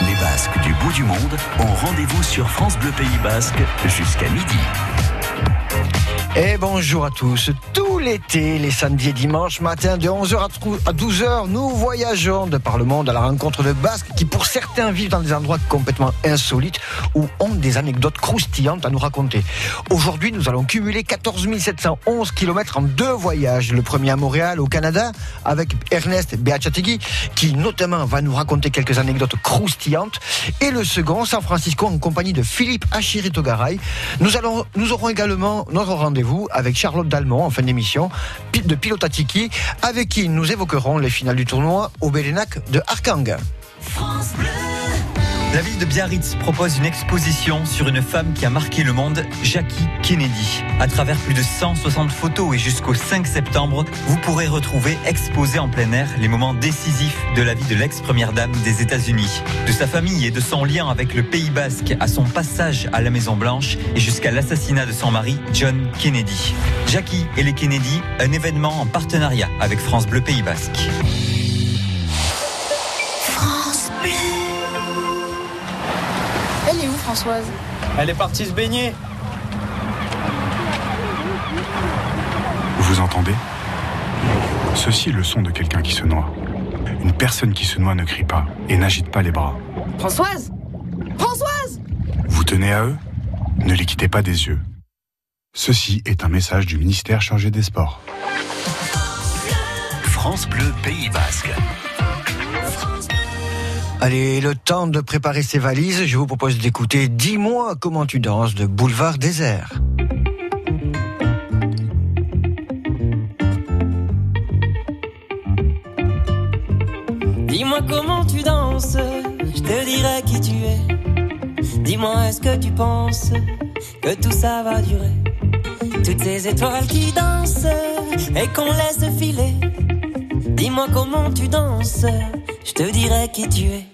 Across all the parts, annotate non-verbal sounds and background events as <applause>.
Les Basques du bout du monde ont rendez-vous sur France Bleu Pays Basque jusqu'à midi. Et bonjour à tous. Tout l'été, les samedis et dimanches matin, de 11h à 12h, nous voyageons de par le monde à la rencontre de Basques qui, pour certains, vivent dans des endroits complètement insolites ou ont des anecdotes croustillantes à nous raconter. Aujourd'hui, nous allons cumuler 14 711 km en deux voyages. Le premier à Montréal, au Canada, avec Ernest Beachategui, qui notamment va nous raconter quelques anecdotes croustillantes. Et le second, San Francisco, en compagnie de Philippe Achirito-Garay. Nous, nous aurons également notre rendez-vous avec Charlotte Dalmont en fin d'émission de Pilotatiki, avec qui nous évoquerons les finales du tournoi au Bélénac de Arkang. La ville de Biarritz propose une exposition sur une femme qui a marqué le monde, Jackie Kennedy. À travers plus de 160 photos et jusqu'au 5 septembre, vous pourrez retrouver exposés en plein air les moments décisifs de la vie de l'ex-première dame des États-Unis. De sa famille et de son lien avec le Pays basque à son passage à la Maison Blanche et jusqu'à l'assassinat de son mari, John Kennedy. Jackie et les Kennedy, un événement en partenariat avec France Bleu Pays Basque. Françoise Elle est partie se baigner. Vous entendez? Ceci est le son de quelqu'un qui se noie. Une personne qui se noie ne crie pas et n'agite pas les bras. Françoise Françoise Vous tenez à eux? Ne les quittez pas des yeux. Ceci est un message du ministère chargé des Sports. France Bleu Pays Basque. Allez, le temps de préparer ses valises, je vous propose d'écouter Dis-moi comment tu danses de Boulevard Désert. Dis-moi comment tu danses, je te dirai qui tu es. Dis-moi est-ce que tu penses que tout ça va durer? Toutes ces étoiles qui dansent et qu'on laisse filer. Dis-moi comment tu danses, je te dirai qui tu es.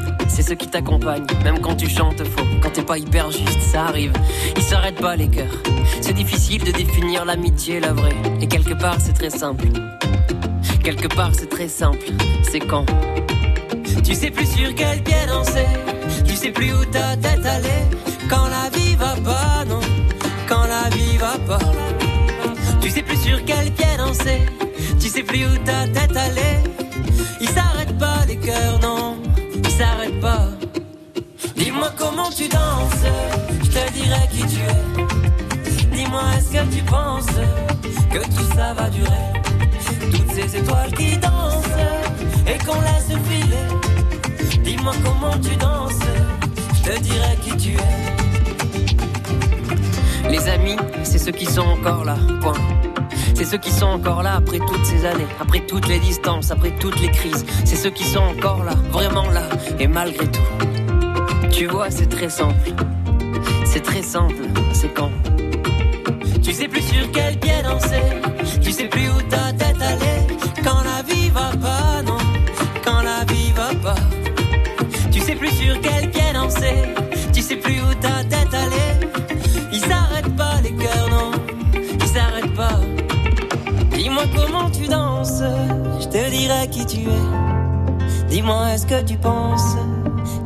c'est ceux qui t'accompagnent, même quand tu chantes faux, quand t'es pas hyper juste, ça arrive. Ils s'arrêtent pas les cœurs. C'est difficile de définir l'amitié, la vraie. Et quelque part, c'est très simple. Quelque part, c'est très simple. C'est quand? Tu sais plus sur quel pied danser, tu sais plus où ta tête allait. Quand la vie va pas, non, quand la vie va pas. Tu sais plus sur quel pied danser, tu sais plus où ta tête allait. Ils s'arrêtent pas les cœurs, non tu danses, je te dirai qui tu es. Dis-moi est-ce que tu penses que tout ça va durer? Toutes ces étoiles qui dansent et qu'on laisse filer. Dis-moi comment tu danses, je te dirai qui tu es. Les amis, c'est ceux qui sont encore là, point. C'est ceux qui sont encore là après toutes ces années, après toutes les distances, après toutes les crises. C'est ceux qui sont encore là, vraiment là, et malgré tout. Tu vois, c'est très simple. C'est très simple, c'est quand. Tu sais plus sur quel pied danser, tu sais plus où ta tête allait. Quand la vie va pas, non, quand la vie va pas. Tu sais plus sur quel pied danser, tu sais plus où ta tête allait. Ils s'arrêtent pas les cœurs, non, ils s'arrêtent pas. Dis-moi comment tu danses, je te dirai qui tu es. Dis-moi est-ce que tu penses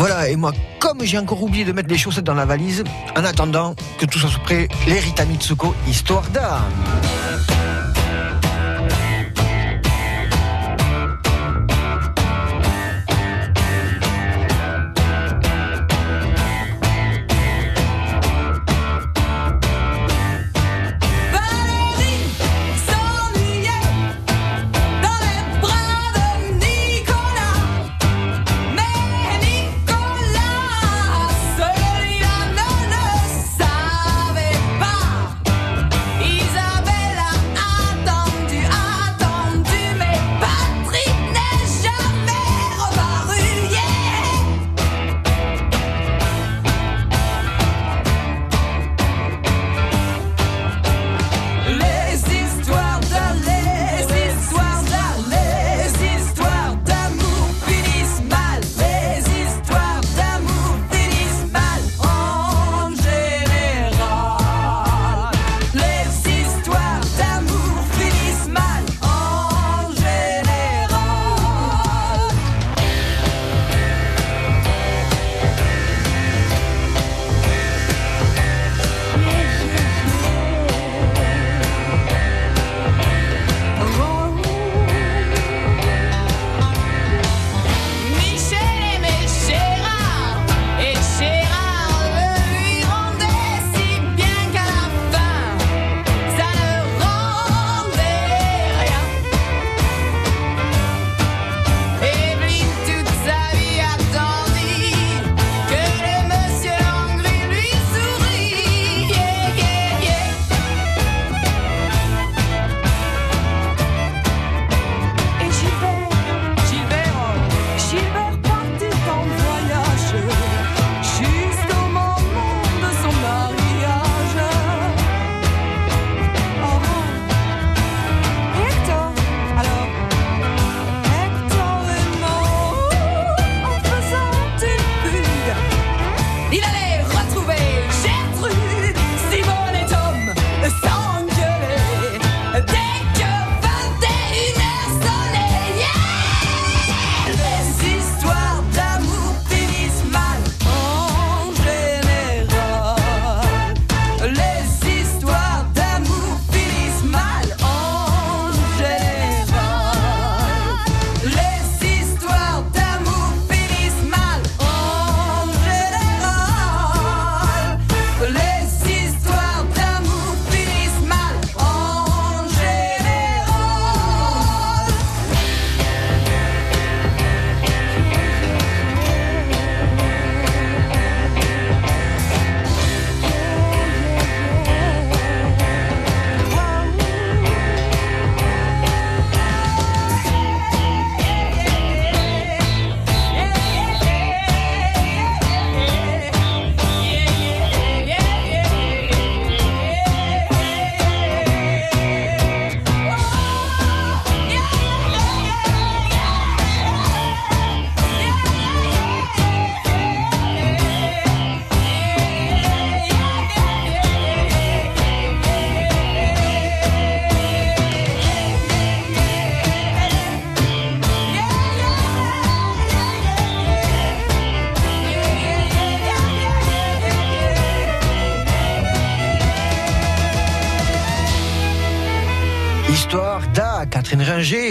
Voilà, et moi, comme j'ai encore oublié de mettre les chaussettes dans la valise, en attendant que tout soit prêt, les Rita Mitsuko, histoire d'âme.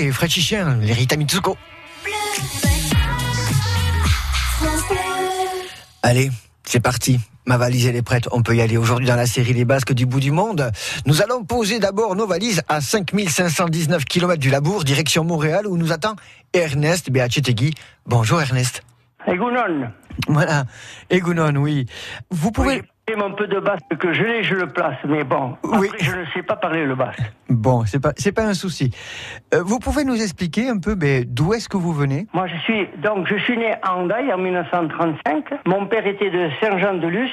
Et Fred Chichien, les Rita Mitsuko. Allez, c'est parti. Ma valise, elle est prête. On peut y aller aujourd'hui dans la série Les Basques du bout du monde. Nous allons poser d'abord nos valises à 5519 km du Labour, direction Montréal, où nous attend Ernest Beachetegui. Bonjour Ernest. Egounon. Voilà. Egunon, oui. Vous pouvez... Oui, un peu de basque que je l'ai, je le place, mais bon, Oui. je ne sais pas parler le basque. Bon, c'est pas, c'est pas un souci. Euh, vous pouvez nous expliquer un peu ben, d'où est-ce que vous venez? Moi, je suis donc je suis né à Hendaye en 1935. Mon père était de Saint-Jean-de-Luz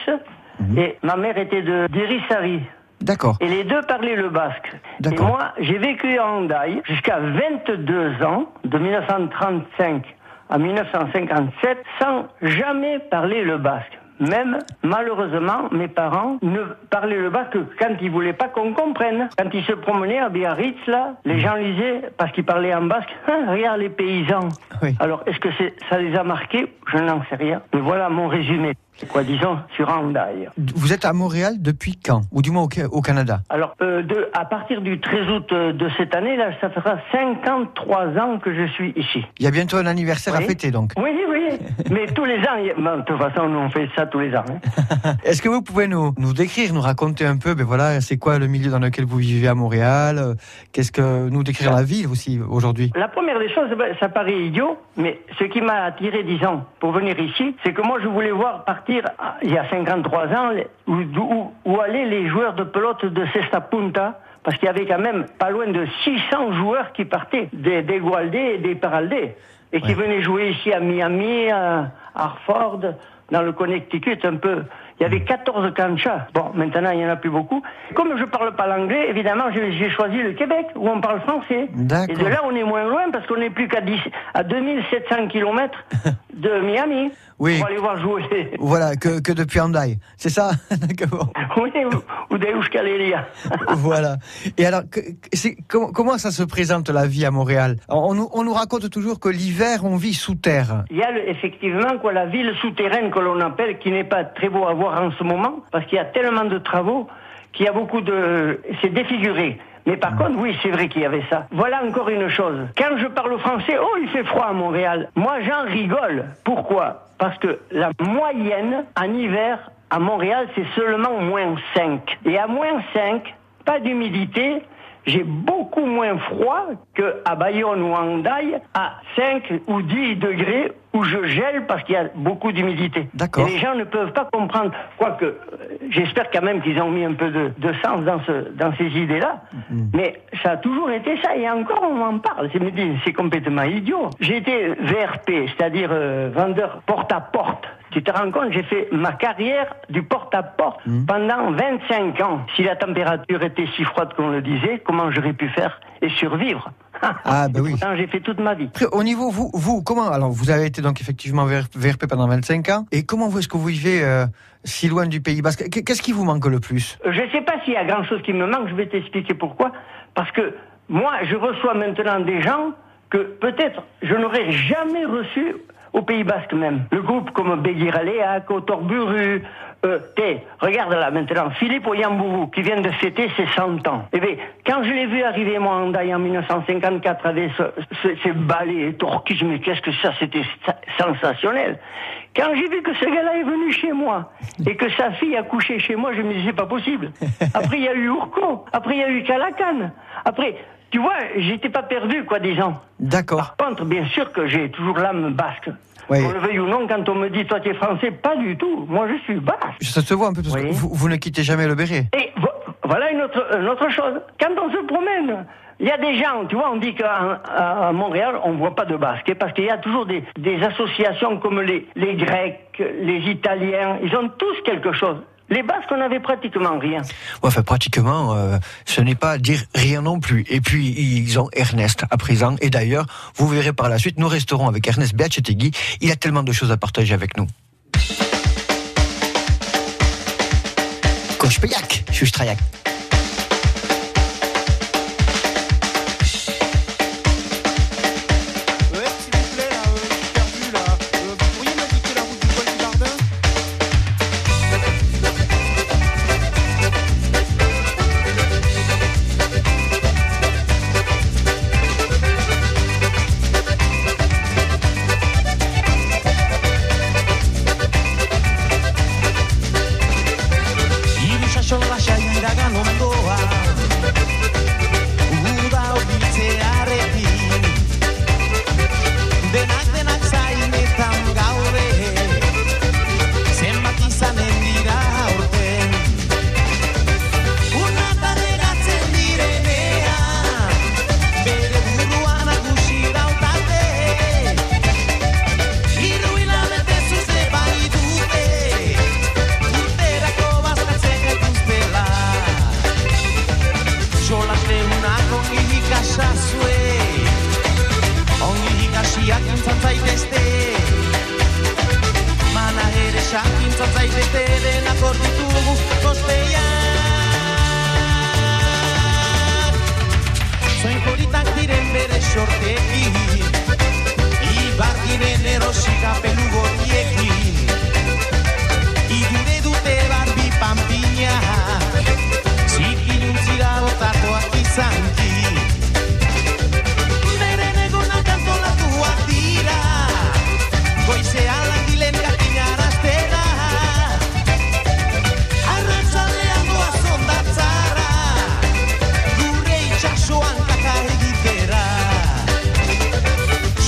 Mhm. et ma mère était de d'Irisari. D'accord. Et les deux parlaient le basque. Et D'accord. moi, j'ai vécu à Hendaye jusqu'à 22 ans, de 1935 en 1957 sans jamais parler le basque. Même, malheureusement, mes parents ne parlaient le basque que quand ils voulaient pas qu'on comprenne. Quand ils se promenaient à Biarritz, là, les gens lisaient, parce qu'ils parlaient en basque, <laughs> Hein, regarde les paysans. Oui. Alors, est-ce que c'est, ça les a marqués? Je n'en sais rien. Mais voilà mon résumé. Quoi, disons, sur Hendaye. Vous êtes à Montréal depuis quand? Ou du moins au, Ca- au Canada? Alors, euh, de, à partir du 13 août euh, de cette année, là, ça fera 53 ans que je suis ici. Il y a bientôt un anniversaire à fêter donc. Oui, oui, <laughs> mais tous les ans, bon, de toute façon, nous on fait ça tous les ans. hein. <laughs> Est-ce que vous pouvez nous, nous décrire, nous raconter un peu, ben voilà, c'est quoi le milieu dans lequel vous vivez à Montréal euh, Qu'est-ce que nous décrire la ville aussi aujourd'hui? La première des choses, ben, ça paraît idiot, mais ce qui m'a attiré, disons, pour venir ici, c'est que moi je voulais voir partir, ah, il y a 53 ans, où, où allaient les joueurs de pelote de Cesta Punta, parce qu'il y avait quand même pas loin de 600 joueurs qui partaient des, des Gualdés et des Paraldés, et qui venaient jouer ici à Miami, à Hartford, dans le Connecticut un peu. Il y avait 14 canchas. Bon, maintenant, il n'y en a plus beaucoup. Comme je parle pas l'anglais, évidemment, j'ai choisi le Québec, où on parle français. Et de là, on est moins loin, parce qu'on n'est plus qu'à 10 à 2700 km <laughs> de Miami. Oui. Pour aller voir jouer. Voilà, que, que depuis Handaï, c'est ça. <laughs> Oui, ou, <laughs> voilà. Et alors, que- comment, comment ça se présente la vie à Montréal? On, nous- on nous raconte toujours que l'hiver, on vit sous terre. Il y a le- effectivement quoi, la ville souterraine que l'on appelle, qui n'est pas très beau à voir en ce moment, parce qu'il y a tellement de travaux qu'il y a beaucoup de... C'est défiguré. Mais par contre, oui, c'est vrai qu'il y avait ça. Voilà encore une chose. Quand je parle français, oh, il fait froid à Montréal. Moi, j'en rigole. Pourquoi? Parce que la moyenne en hiver à Montréal, c'est seulement moins 5. Et à moins 5, pas d'humidité, j'ai beaucoup moins froid qu'à Bayonne ou à à 5 ou 10 degrés où je gèle parce qu'il y a beaucoup d'humidité. D'accord. Et les gens ne peuvent pas comprendre. Quoique, euh, j'espère quand même qu'ils ont mis un peu de, de sens dans, ce, dans ces idées-là. Mais ça a toujours été ça. Et encore, on m'en parle. C'est, complètement idiot. J'ai été VRP, c'est-à-dire euh, vendeur porte-à-porte. Tu te rends compte, j'ai fait ma carrière du porte-à-porte pendant 25 ans. Si la température était si froide qu'on le disait, comment j'aurais pu faire? Et survivre <laughs> Ah, ben oui. J'ai fait toute ma vie. Au niveau, vous, vous, comment Alors, vous avez été donc effectivement VR- VRP pendant 25 ans. Et comment vous- est-ce que vous vivez euh, si loin du Pays Basque? Qu- Qu'est-ce qui vous manque le plus? Je ne sais pas s'il y a grand-chose qui me manque, je vais t'expliquer pourquoi. Parce que moi, je reçois maintenant des gens que peut-être je n'aurais jamais reçus au Pays Basque même. Le groupe comme Béguiraléac, Autorburu, euh, t'es, regarde là maintenant, Philippe Oyambourou qui vient de fêter ses 100 ans. Eh bien, quand je l'ai vu arriver moi en Daï en 1954 avec ce, ce- ces balais et torquis, mais qu'est-ce que ça, c'était sa- sensationnel. Quand j'ai vu que ce gars-là est venu chez moi et que sa fille a couché chez moi, je me disais c'est pas possible. <laughs> Après il y a eu Urco, après il y a eu Calacan. Après, tu vois, j'étais pas perdu quoi, disons. D'accord. Par contre, bien sûr que j'ai toujours l'âme basque. Oui. Qu'on le veuille ou non, quand on me dit toi tu es français, pas du tout. Moi je suis basque. Ça se voit un peu parce que vous, vous ne quittez jamais le béret. Et vo- voilà une autre, une autre chose. Quand on se promène, il y a des gens, tu vois, on dit qu'à Montréal, on voit pas de basque, parce qu'il y a toujours des, des associations comme les, les Grecs, les Italiens, ils ont tous quelque chose. Les Basques, on n'avait pratiquement rien. Ouais, Enfin, pratiquement, euh, ce n'est pas dire rien non plus. Et puis, ils ont Ernest à présent. Et d'ailleurs, vous verrez par la suite, nous resterons avec Ernest Beachetegui. Il a tellement de choses à partager avec nous. Coach Payak, Chustrayak.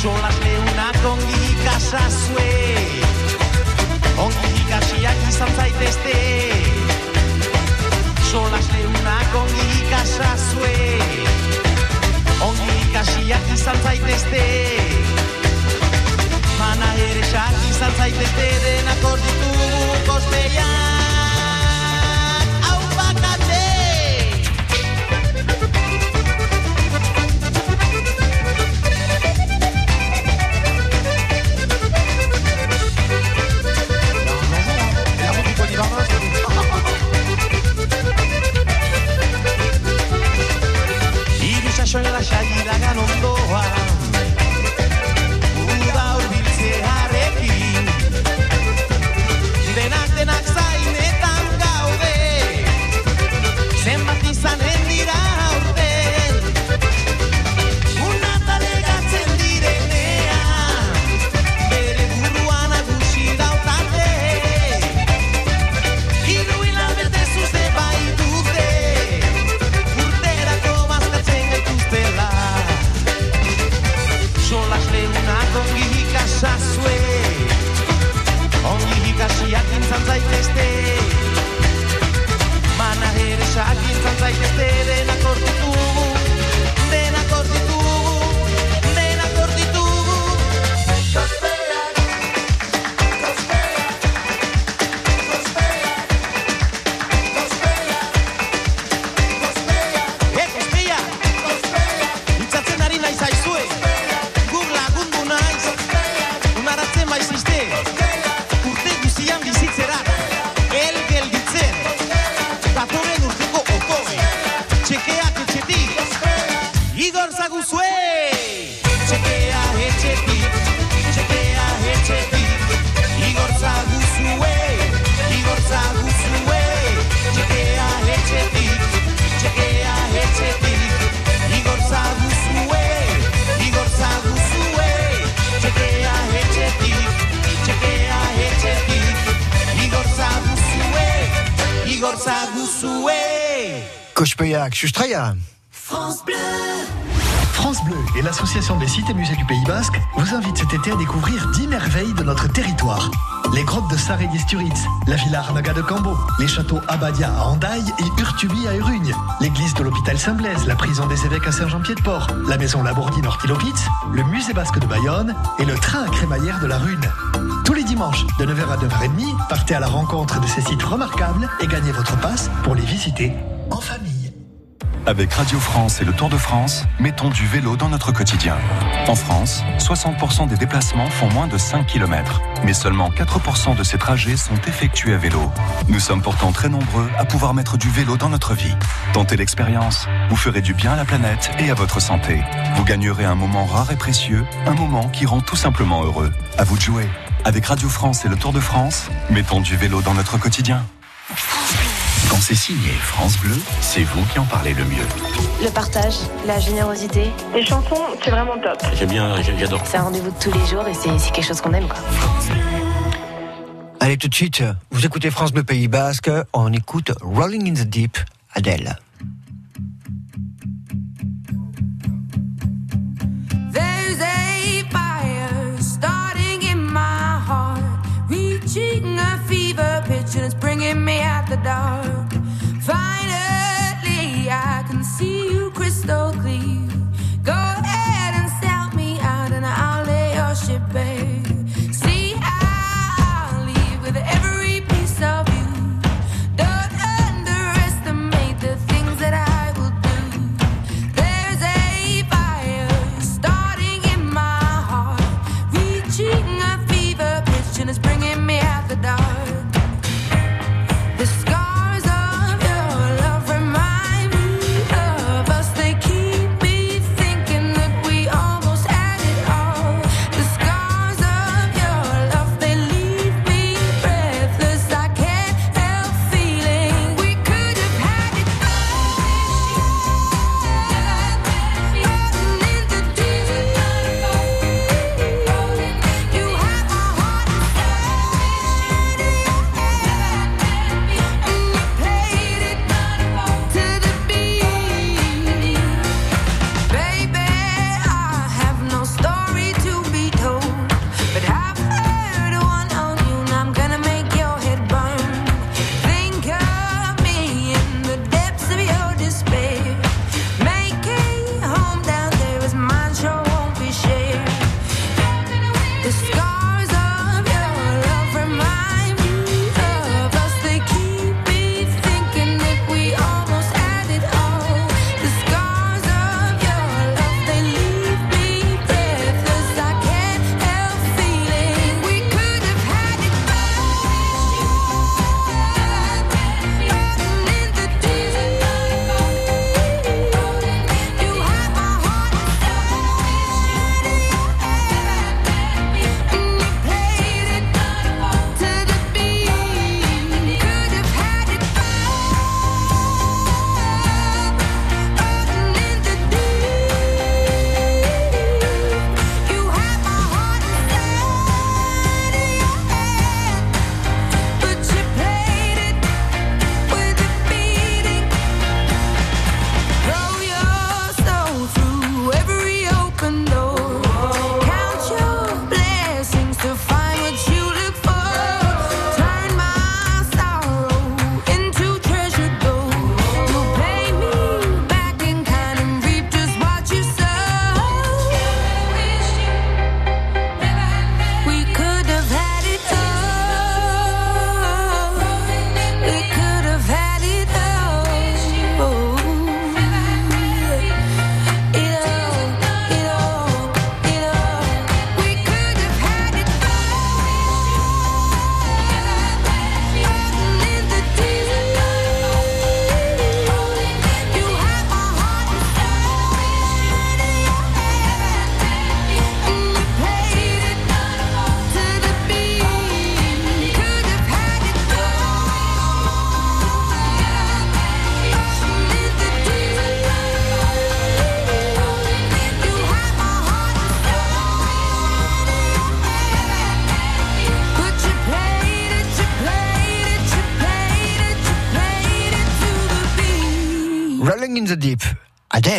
Solas leunak ongi ikasazue Ongi ikasiak izan zaitezte. Solas leunak ongi ikasazue Ongi ikasiak izan zaitezte. Mana ere sak izan zaitezte denak hor ditugu kospeian Hau bakate! Shakira ganó en Doha. La villa Arnaga de Cambo, les châteaux Abadia à Andaille et Urtubi à Urugne, l'église de l'hôpital Saint-Blaise, la prison des évêques à Saint-Jean-Pied-de-Port, la maison Labourdine Ortilopitz, le musée basque de Bayonne et le train à crémaillère de la Rune. Tous les dimanches, de 9h à 9h30, partez à la rencontre de ces sites remarquables et gagnez votre passe pour les visiter en famille. Avec Radio France et le Tour de France, mettons du vélo dans notre quotidien. En France, 60% des déplacements font moins de 5 km, mais seulement 4% de ces trajets sont effectués à vélo. Nous sommes pourtant très nombreux à pouvoir mettre du vélo dans notre vie. Tentez l'expérience, vous ferez du bien à la planète et à votre santé. Vous gagnerez un moment rare et précieux, un moment qui rend tout simplement heureux. À vous de jouer. Avec Radio France et le Tour de France, mettons du vélo dans notre quotidien. Quand c'est signé France Bleu, c'est vous qui en parlez le mieux. Le partage, la générosité. Les chansons, c'est vraiment top. J'aime bien, j'adore. C'est un rendez-vous de tous les jours et c'est quelque chose qu'on aime. Quoi. Allez, tout de suite, vous écoutez France Bleu Pays Basque, on écoute Rolling in the Deep, Adèle. There's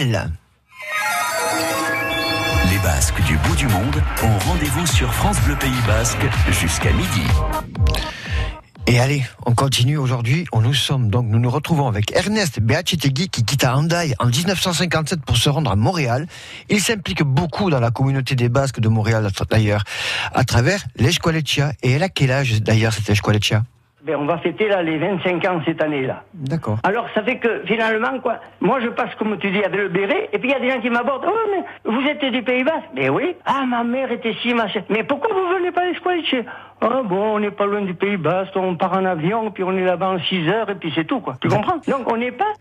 Les Basques du bout du monde ont rendez-vous sur France Bleu Pays Basque jusqu'à midi. Et allez, on continue aujourd'hui. On nous sommes donc, nous nous retrouvons avec Ernest Beachetegui qui quitta Handaï en 1957 pour se rendre à Montréal. Il s'implique beaucoup dans la communauté des Basques de Montréal d'ailleurs, à travers l'Esqualetia. Et elle a quel âge d'ailleurs cette Esqualetia Ben, on va fêter là les 25 ans cette année-là. D'accord. Alors ça fait que finalement quoi, moi je passe comme tu dis avec le béret et puis il y a des gens qui m'abordent. Oh mais vous êtes du Pays Basque Mais oui. Ah ma mère était si machin. Mais pourquoi vous venez pas d'Esqualice Ah bon, on n'est pas loin du Pays Basque, on part en avion puis on est là-bas en 6 heures et puis c'est tout quoi. Tu comprends? Donc on n'est pas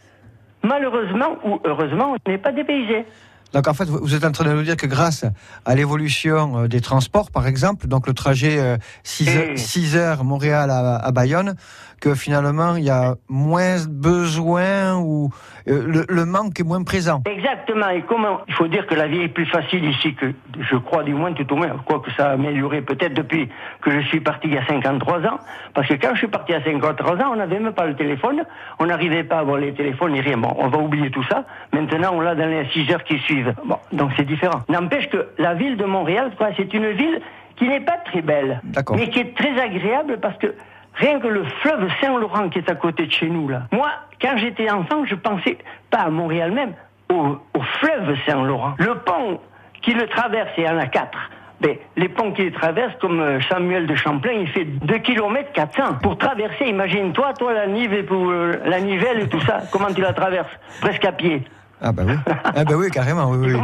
malheureusement ou heureusement on n'est pas dépaysé. Donc en fait, vous êtes en train de nous dire que grâce à l'évolution euh, des transports, par exemple, donc le trajet 6 heures Montréal à, à Bayonne, que finalement il y a moins besoin ou euh, le, le manque est moins présent. Exactement. Et comment Il faut dire que la vie est plus facile ici que, je crois du moins, tout au moins, quoique ça a amélioré peut-être depuis que je suis parti il y a 53 ans. Parce que quand je suis parti à 53 ans, on n'avait même pas le téléphone, on n'arrivait pas à avoir les téléphones ni rien. Bon, on va oublier tout ça. Maintenant, on l'a dans les 6 heures qui suivent. Bon, donc c'est différent. N'empêche que la ville de Montréal, quoi, c'est une ville qui n'est pas très belle, D'accord. mais qui est très agréable parce que Rien que le fleuve Saint-Laurent qui est à côté de chez nous, là. Moi, quand j'étais enfant, je pensais pas à Montréal même, au, au fleuve Saint-Laurent. Le pont qui le traverse, il y en a quatre. Ben, les ponts qui les traversent, comme euh, Samuel de Champlain, il fait 2 km 400. Pour traverser, imagine-toi, toi, la, nive, pour, euh, la nivelle et tout ça, <laughs> comment tu la traverses? Presque à pied. Ah bah oui. ah bah oui, carrément, oui, oui.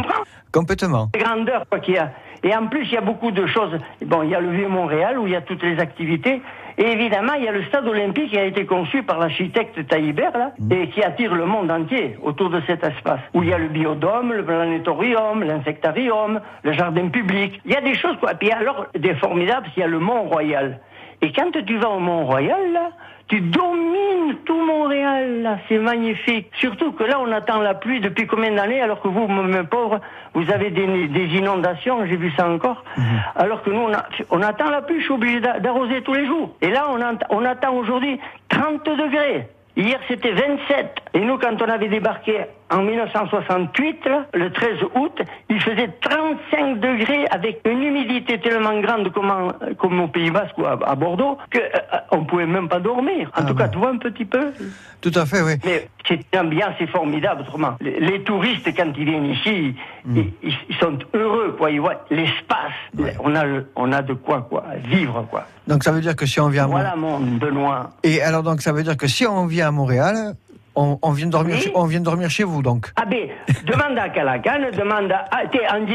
Complètement. Les grandeurs quoi qu'il y a. Et en plus, il y a beaucoup de choses. Bon, il y a le Vieux Montréal où il y a toutes les activités. Et évidemment, il y a le stade olympique qui a été conçu par l'architecte Taillibert, là, et qui attire le monde entier autour de cet espace. Où il y a le biodôme, le planétorium, l'insectarium, le jardin public. Il y a des choses, quoi. Puis alors, des formidables, il y a le Mont-Royal. Et quand tu vas au Mont-Royal, là, tu domines tout Montréal, là. C'est magnifique. Surtout que là, on attend la pluie depuis combien d'années, alors que vous, mes pauvres, vous avez des, des inondations, j'ai vu ça encore. Alors que nous, on, a- on attend la pluie, je suis obligé d'a- d'arroser tous les jours. Et là, on attend aujourd'hui 30 degrés. Hier, c'était 27. Et nous, quand on avait débarqué en 1968, là, le 13 août, il faisait 35 degrés avec une humidité tellement grande comme, en- comme au Pays Basque ou à, à Bordeaux que euh, on pouvait même pas dormir. En tout cas, tu vois un petit peu? Tout à fait, oui. Mais c'est une ambiance formidable, autrement. Les, les touristes, quand ils viennent ici, ils, ils- ils sont heureux, quoi. Ils voient l'espace. On a, on a de quoi, quoi, vivre, quoi. Donc ça veut dire que si on vient à Voilà mon Benoît. Et alors donc ça veut dire que si on vient à Montréal, on, on vient dormir, Oui. chez, on vient dormir chez vous donc. Ah ben, demande à Calacan, demande à t'es Andy.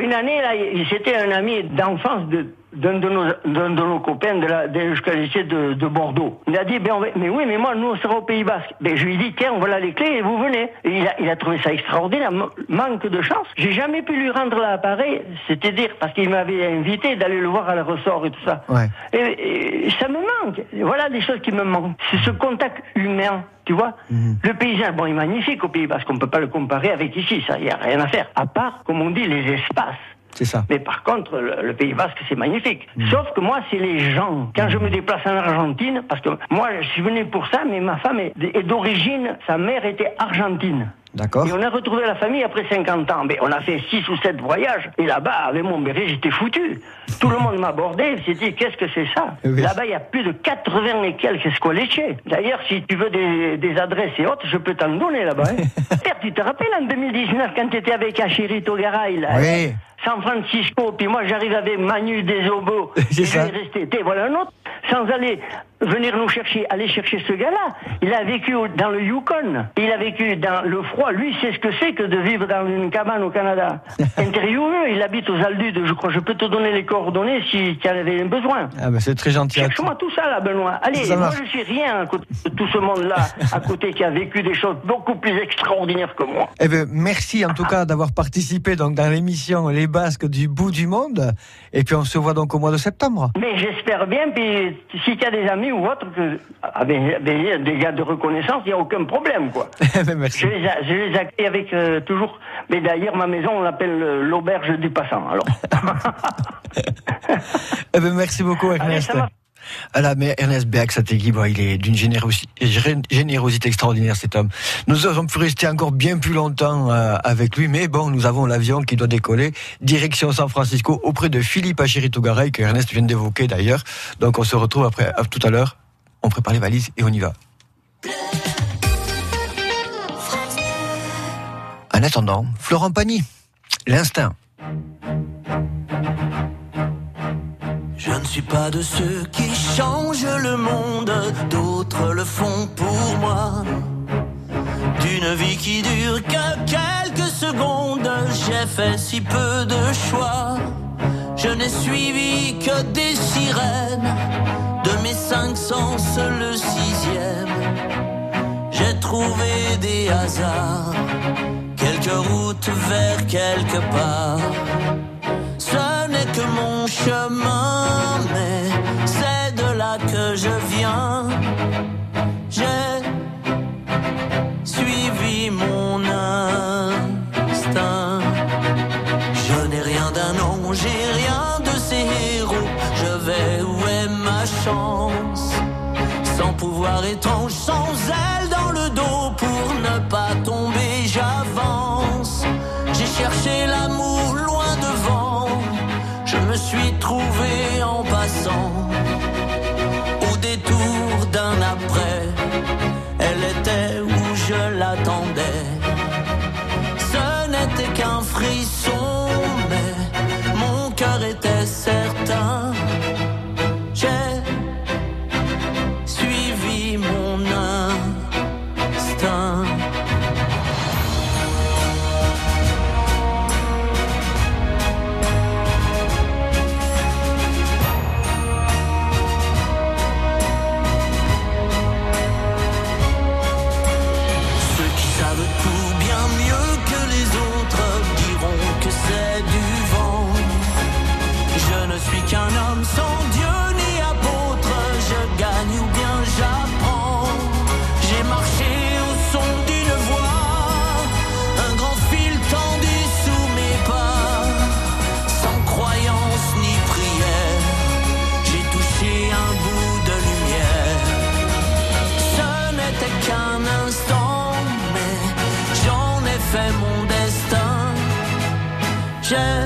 Une année, là, c'était un ami d'enfance de d'un de nos, d'un de nos copains de la, de l'Euskalice de, de Bordeaux. Il a dit, ben, va- mais oui, mais moi, nous, on sera au Pays Basque. Ben, je lui ai dit, tiens, voilà les clés et vous venez. Et il a, il a trouvé ça extraordinaire. Manque de chance. J'ai jamais pu lui rendre l'appareil, c'était dire, parce qu'il m'avait invité d'aller le voir à la ressort et tout ça. Ouais. Et, et ça me manque. Voilà des choses qui me manquent. C'est ce contact humain, tu vois. Le paysage, bon, il est magnifique au Pays Basque. On peut pas le comparer avec ici, ça, il y a rien à faire. À part, comme on dit, les espaces. C'est ça. Mais par contre, le, le Pays Basque, c'est magnifique. Sauf que moi, c'est les gens. Quand je me déplace en Argentine, parce que moi, je suis venu pour ça, mais ma femme est, est d'origine, sa mère était argentine. D'accord. Et on a retrouvé la famille après 50 ans. Mais on a fait 6 ou 7 voyages. Et là-bas, avec mon béret, j'étais foutu. Tout le monde m'abordait. J'ai dit, qu'est-ce que c'est ça? Oui. Là-bas, il y a plus de 80 et quelques squalettes. D'ailleurs, si tu veux des, des adresses et autres, je peux t'en donner là-bas. hein. <laughs> Père, tu te rappelles en 2019, quand tu étais avec Achirito Garay, là Oui. San Francisco, puis moi j'arrive avec Manu Desobo, <laughs> C'est et ça. je vais rester, t'es, voilà un autre, sans aller venir nous chercher, aller chercher ce gars-là. Il a vécu dans le Yukon, il a vécu dans le froid, lui sait ce que c'est que de vivre dans une cabane au Canada. <laughs> Intervieweux, il habite aux Aldudes, je crois, je peux te donner les coordonnées si tu en avais besoin. Ah ben c'est très gentil. Cherche-moi tout ça là, Benoît. Allez, Ça moi marche. je suis rien à côté de tout ce monde-là, à côté qui a vécu des choses beaucoup plus extraordinaires que moi. Eh ben, merci en tout cas d'avoir participé donc dans l'émission Les Basques du bout du monde. Et puis on se voit donc au mois de septembre. Mais j'espère bien, puis si tu as des amis ou autres, que, ah, ben, ben, des gars de reconnaissance, il n'y a aucun problème, quoi. <laughs> Eh ben, merci. Je les, a- je les accueille avec euh, toujours. Mais d'ailleurs, ma maison, on l'appelle euh, l'auberge du passant. Alors, <laughs> <laughs> Eh ben, merci beaucoup Ernest. À la mer. Ernest Berg, Sategui, bon, il est d'une générosi- gé- générosité extraordinaire, cet homme. Nous aurions pu rester encore bien plus longtemps euh, avec lui, mais bon, nous avons l'avion qui doit décoller, direction San Francisco, auprès de Philippe Achirito-Garay, que Ernest vient d'évoquer d'ailleurs. Donc on se retrouve après, tout à l'heure. On prépare les valises et on y va. En attendant, Florent Pagny, l'instinct. Je ne suis pas de ceux qui changent le monde, d'autres le font pour moi. D'une vie qui dure que quelques secondes, j'ai fait si peu de choix. Je n'ai suivi que des sirènes, de mes cinq sens le sixième. J'ai trouvé des hasards, quelques routes vers quelque part. Ce n'est que mon chemin, Sans pouvoir étrange, sans aile dans le dos pour ne pas tomber, j'avance. J'ai cherché l'amour loin devant, je me suis trouvé J'ai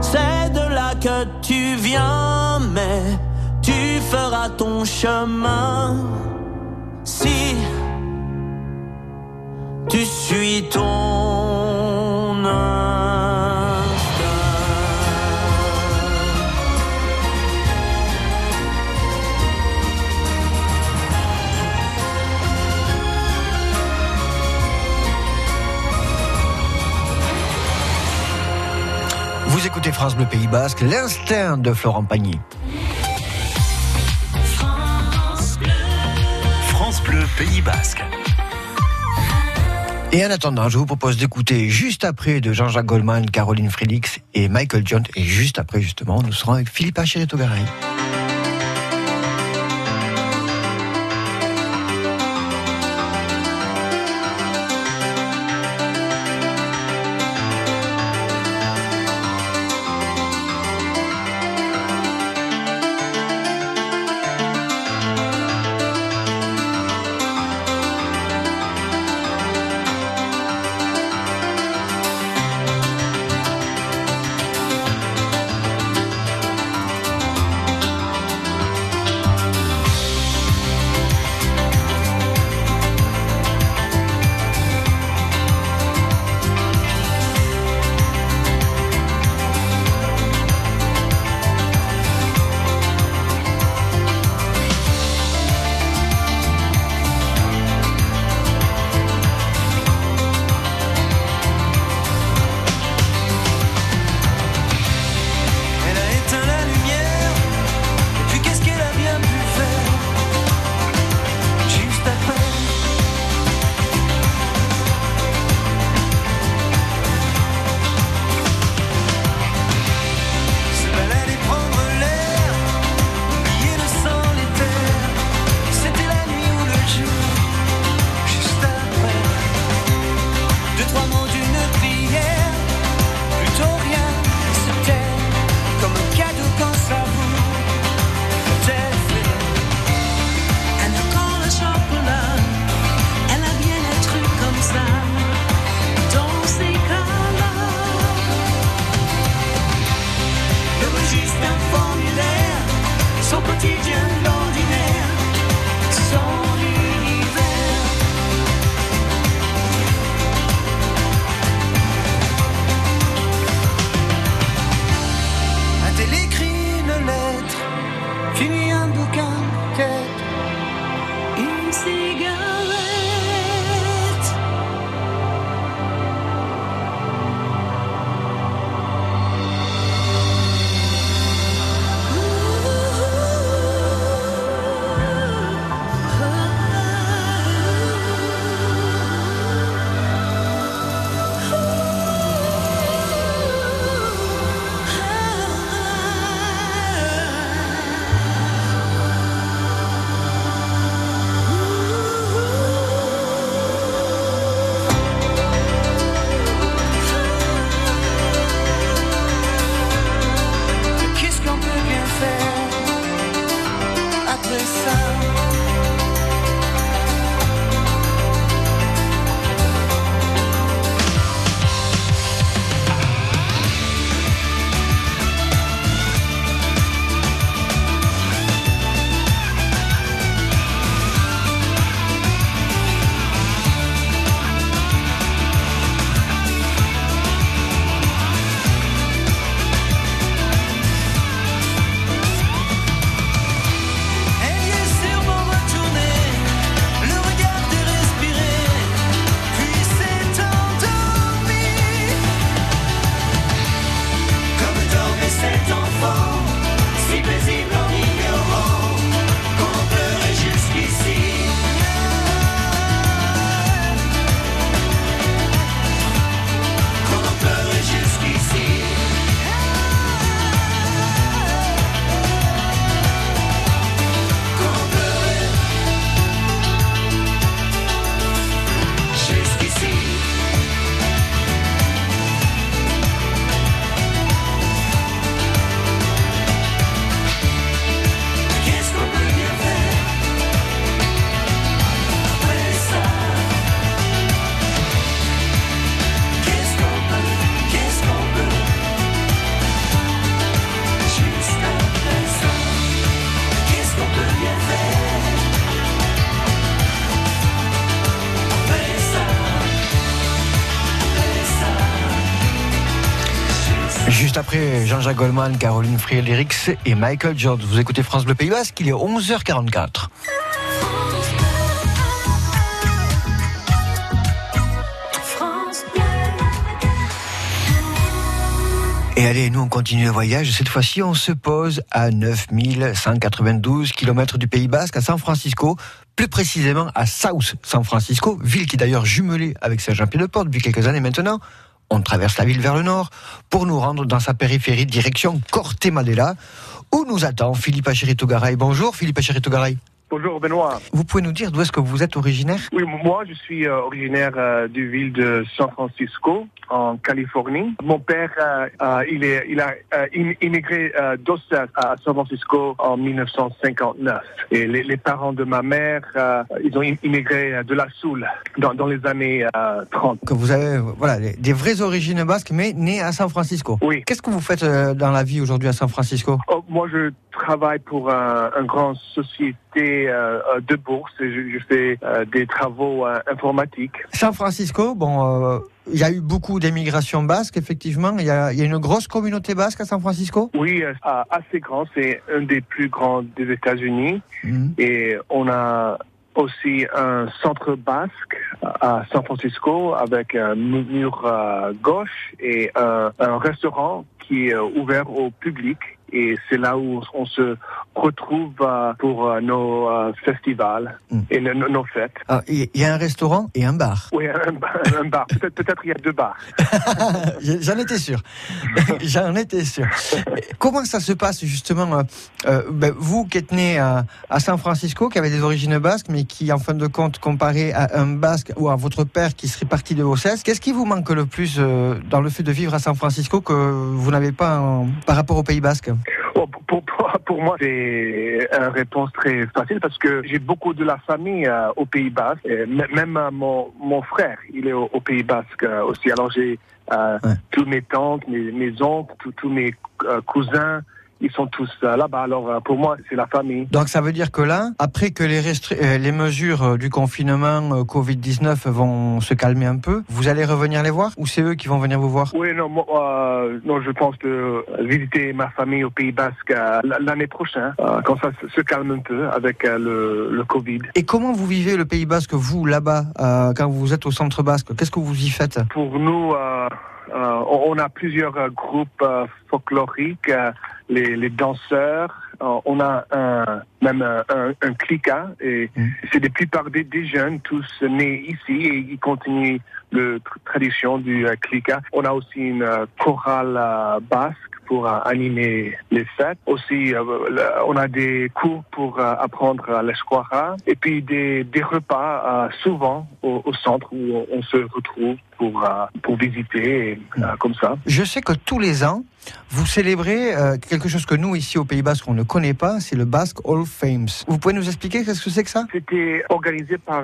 C'est de là que tu viens, mais tu feras ton chemin. Si tu suis ton France Bleu Pays Basque, l'instinct de Florent Pagny. France Bleu Pays Basque. Et en attendant, je vous propose d'écouter juste après de Jean-Jacques Goldman, Caroline Frélix et Michael John. Et juste après, justement, nous serons avec Philippe Achirito-Garay. J'ai juste un formulaire, son quotidien. Juste après Jean-Jacques Goldman, Caroline Friericks et Michael George. Vous écoutez France Bleu Pays Basque, il est 11h44. France Bleu. Et allez, nous on continue le voyage. Cette fois-ci, on se pose à 9192 km du Pays Basque, à San Francisco, plus précisément à South San Francisco, ville qui est d'ailleurs jumelée avec Saint-Jean-Pied-de-Port depuis quelques années maintenant. On traverse la ville vers le nord pour nous rendre dans sa périphérie direction Corte Madela, où nous attend Philippe Achirito Garay. Bonjour Philippe Achirito Garay. Bonjour Benoît. Vous pouvez nous dire d'où est-ce que vous êtes originaire? Oui, moi je suis euh, originaire euh, du ville de San Francisco en Californie. Mon père, euh, euh, il, est, il a im- immigré d'Ossa à San Francisco en 1959. Et les, les parents de ma mère, ils ont im- immigré de la Soule dans, dans les années euh, 30. Que vous avez voilà, des- vraies origines basques, mais né à San Francisco. Oui. Qu'est-ce que vous faites dans la vie aujourd'hui à San Francisco? Oh, moi, je travaille pour un, un grand société euh, euh, de bourse et je, je fais euh, des travaux euh, informatiques. San Francisco, bon, euh, il y a eu beaucoup d'émigration basque, effectivement. Il y, a, il y a une grosse communauté basque à San Francisco Oui, euh, assez grand. C'est un des plus grands des États-Unis. Mhm. Et on a aussi un centre basque à San Francisco avec un mu- mur euh, gauche et un, un restaurant qui est euh, ouvert au public. Et c'est là où on se retrouve euh, pour euh, nos euh, festivals et no- no- nos fêtes. Ah, Il y a un restaurant et un bar. Oui, un, bar-. <laughs> Peut-être peut-être il y a deux bars. J'en étais sûr. <laughs> J'en étais sûr. Comment ça se passe justement euh, ben, Vous qui êtes né à, à San Francisco, qui avez des origines basques, mais qui en fin de compte, comparé à un basque ou à votre père qui serait parti de Ossès, qu'est-ce qui vous manque le plus euh, dans le fait de vivre à San Francisco que vous n'avez pas en- par rapport au Pays basque? Oh, pour, pour, pour moi, c'est une réponse très facile parce que j'ai beaucoup de la famille euh, au Pays Basque. Même euh, mon, mon frère, il est au, au Pays Basque euh, aussi. Alors j'ai euh, tous mes tantes, mes, mes oncles, tous mes euh, cousins ils sont tous euh, là-bas. Alors euh, pour moi, c'est la famille. Donc ça veut dire que là, après que les, euh, les mesures du confinement euh, Covid-19 vont se calmer un peu, vous allez revenir les voir ou c'est eux qui vont venir vous voir? Oui, non, moi, euh, non, je pense de visiter ma famille au Pays Basque euh, l'année prochaine, euh, quand ça se- calme un peu avec le, le Covid. Et comment vous vivez le Pays Basque, vous, là-bas, quand vous êtes au centre basque? Qu'est-ce que vous y faites? Pour nous, on on a plusieurs euh, groupes euh, folkloriques, euh, les, les danseurs. euh, on a un, même un, un, un clica et c'est la plupart des, des jeunes, tous nés ici et ils continuent la tradition du euh, clica. On a aussi une euh, chorale euh, basque pour euh, animer les fêtes. Aussi, euh, le- on a des cours pour euh, apprendre euh, l'esquara et puis des, des repas euh, souvent au, au centre où on, on se retrouve pour, euh, pour visiter euh, comme ça. Je sais que tous les ans, vous célébrez euh, quelque chose que nous, ici au Pays Basque, on ne connaît pas, c'est le Basque Hall of Fames. Vous pouvez nous expliquer qu'est-ce que c'est que ça? C'était organisé par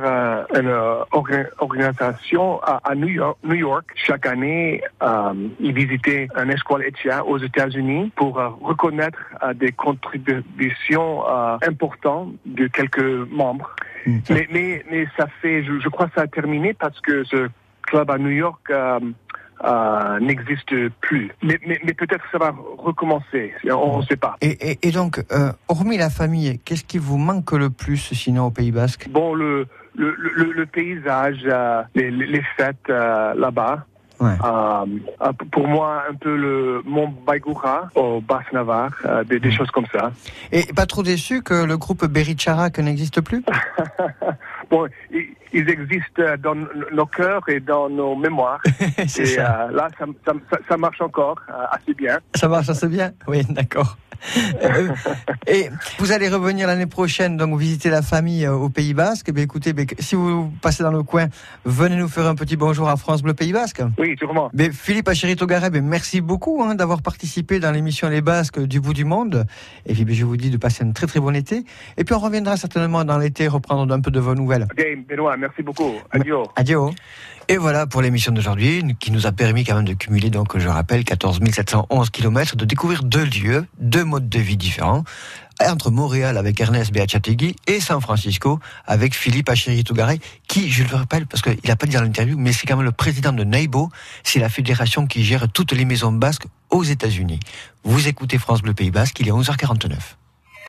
une orga- organisation à, New, York, New York. Chaque année, euh, ils visitaient un école Etia aux États-Unis pour euh, reconnaître euh, des contributions importantes de quelques membres. Mais, mais, mais ça fait, je, je crois que ça a terminé parce que ce club à New York euh, euh, n'existe plus. Mais, mais, mais peut-être ça va recommencer. On ne sait pas. et, et- et donc, euh, hormis la famille, qu'est-ce qui vous manque le plus sinon au Pays Basque? Bon, le, le, le, le paysage, les, fêtes là-bas. Ouais. Euh, euh, pour moi, un peu le Mont Baigura au Basse-Navarre, euh, des, des choses comme ça. Et pas trop déçu que le groupe Bericharak n'existe plus? <laughs> Bon, ils, existent dans nos cœurs et dans nos mémoires. <laughs> C'est et ça. euh, là, ça, ça, ça- ça marche encore assez bien. Ça marche assez bien? Oui, d'accord. <laughs> Et vous allez revenir l'année prochaine, donc visiter la famille au Pays Basque. Eh bien, écoutez, ben, si vous passez dans le coin, venez nous faire un petit bonjour à France Bleu Pays Basque. Oui, sûrement. Mais Philippe Achérito ben, merci beaucoup hein, d'avoir participé dans l'émission Les Basques du bout du monde. Et puis ben, je vous dis de passer un très très bon été. Et puis on reviendra certainement dans l'été reprendre un peu de vos nouvelles. Benoît, merci beaucoup. Adieu. Adieu. Et voilà pour l'émission d'aujourd'hui, qui nous a permis quand même de cumuler, donc je rappelle, 14 711 km, de découvrir deux lieux, deux modes de vie différents, entre Montréal avec Ernest Beachategui et San Francisco avec Philippe Achiri Tougaré, qui, je le rappelle, parce qu'il n'a pas dit dans l'interview, mais c'est quand même le président de NAIBO, c'est la fédération qui gère toutes les maisons basques aux États-Unis. Vous écoutez France Bleu Pays Basque, il est 11h49.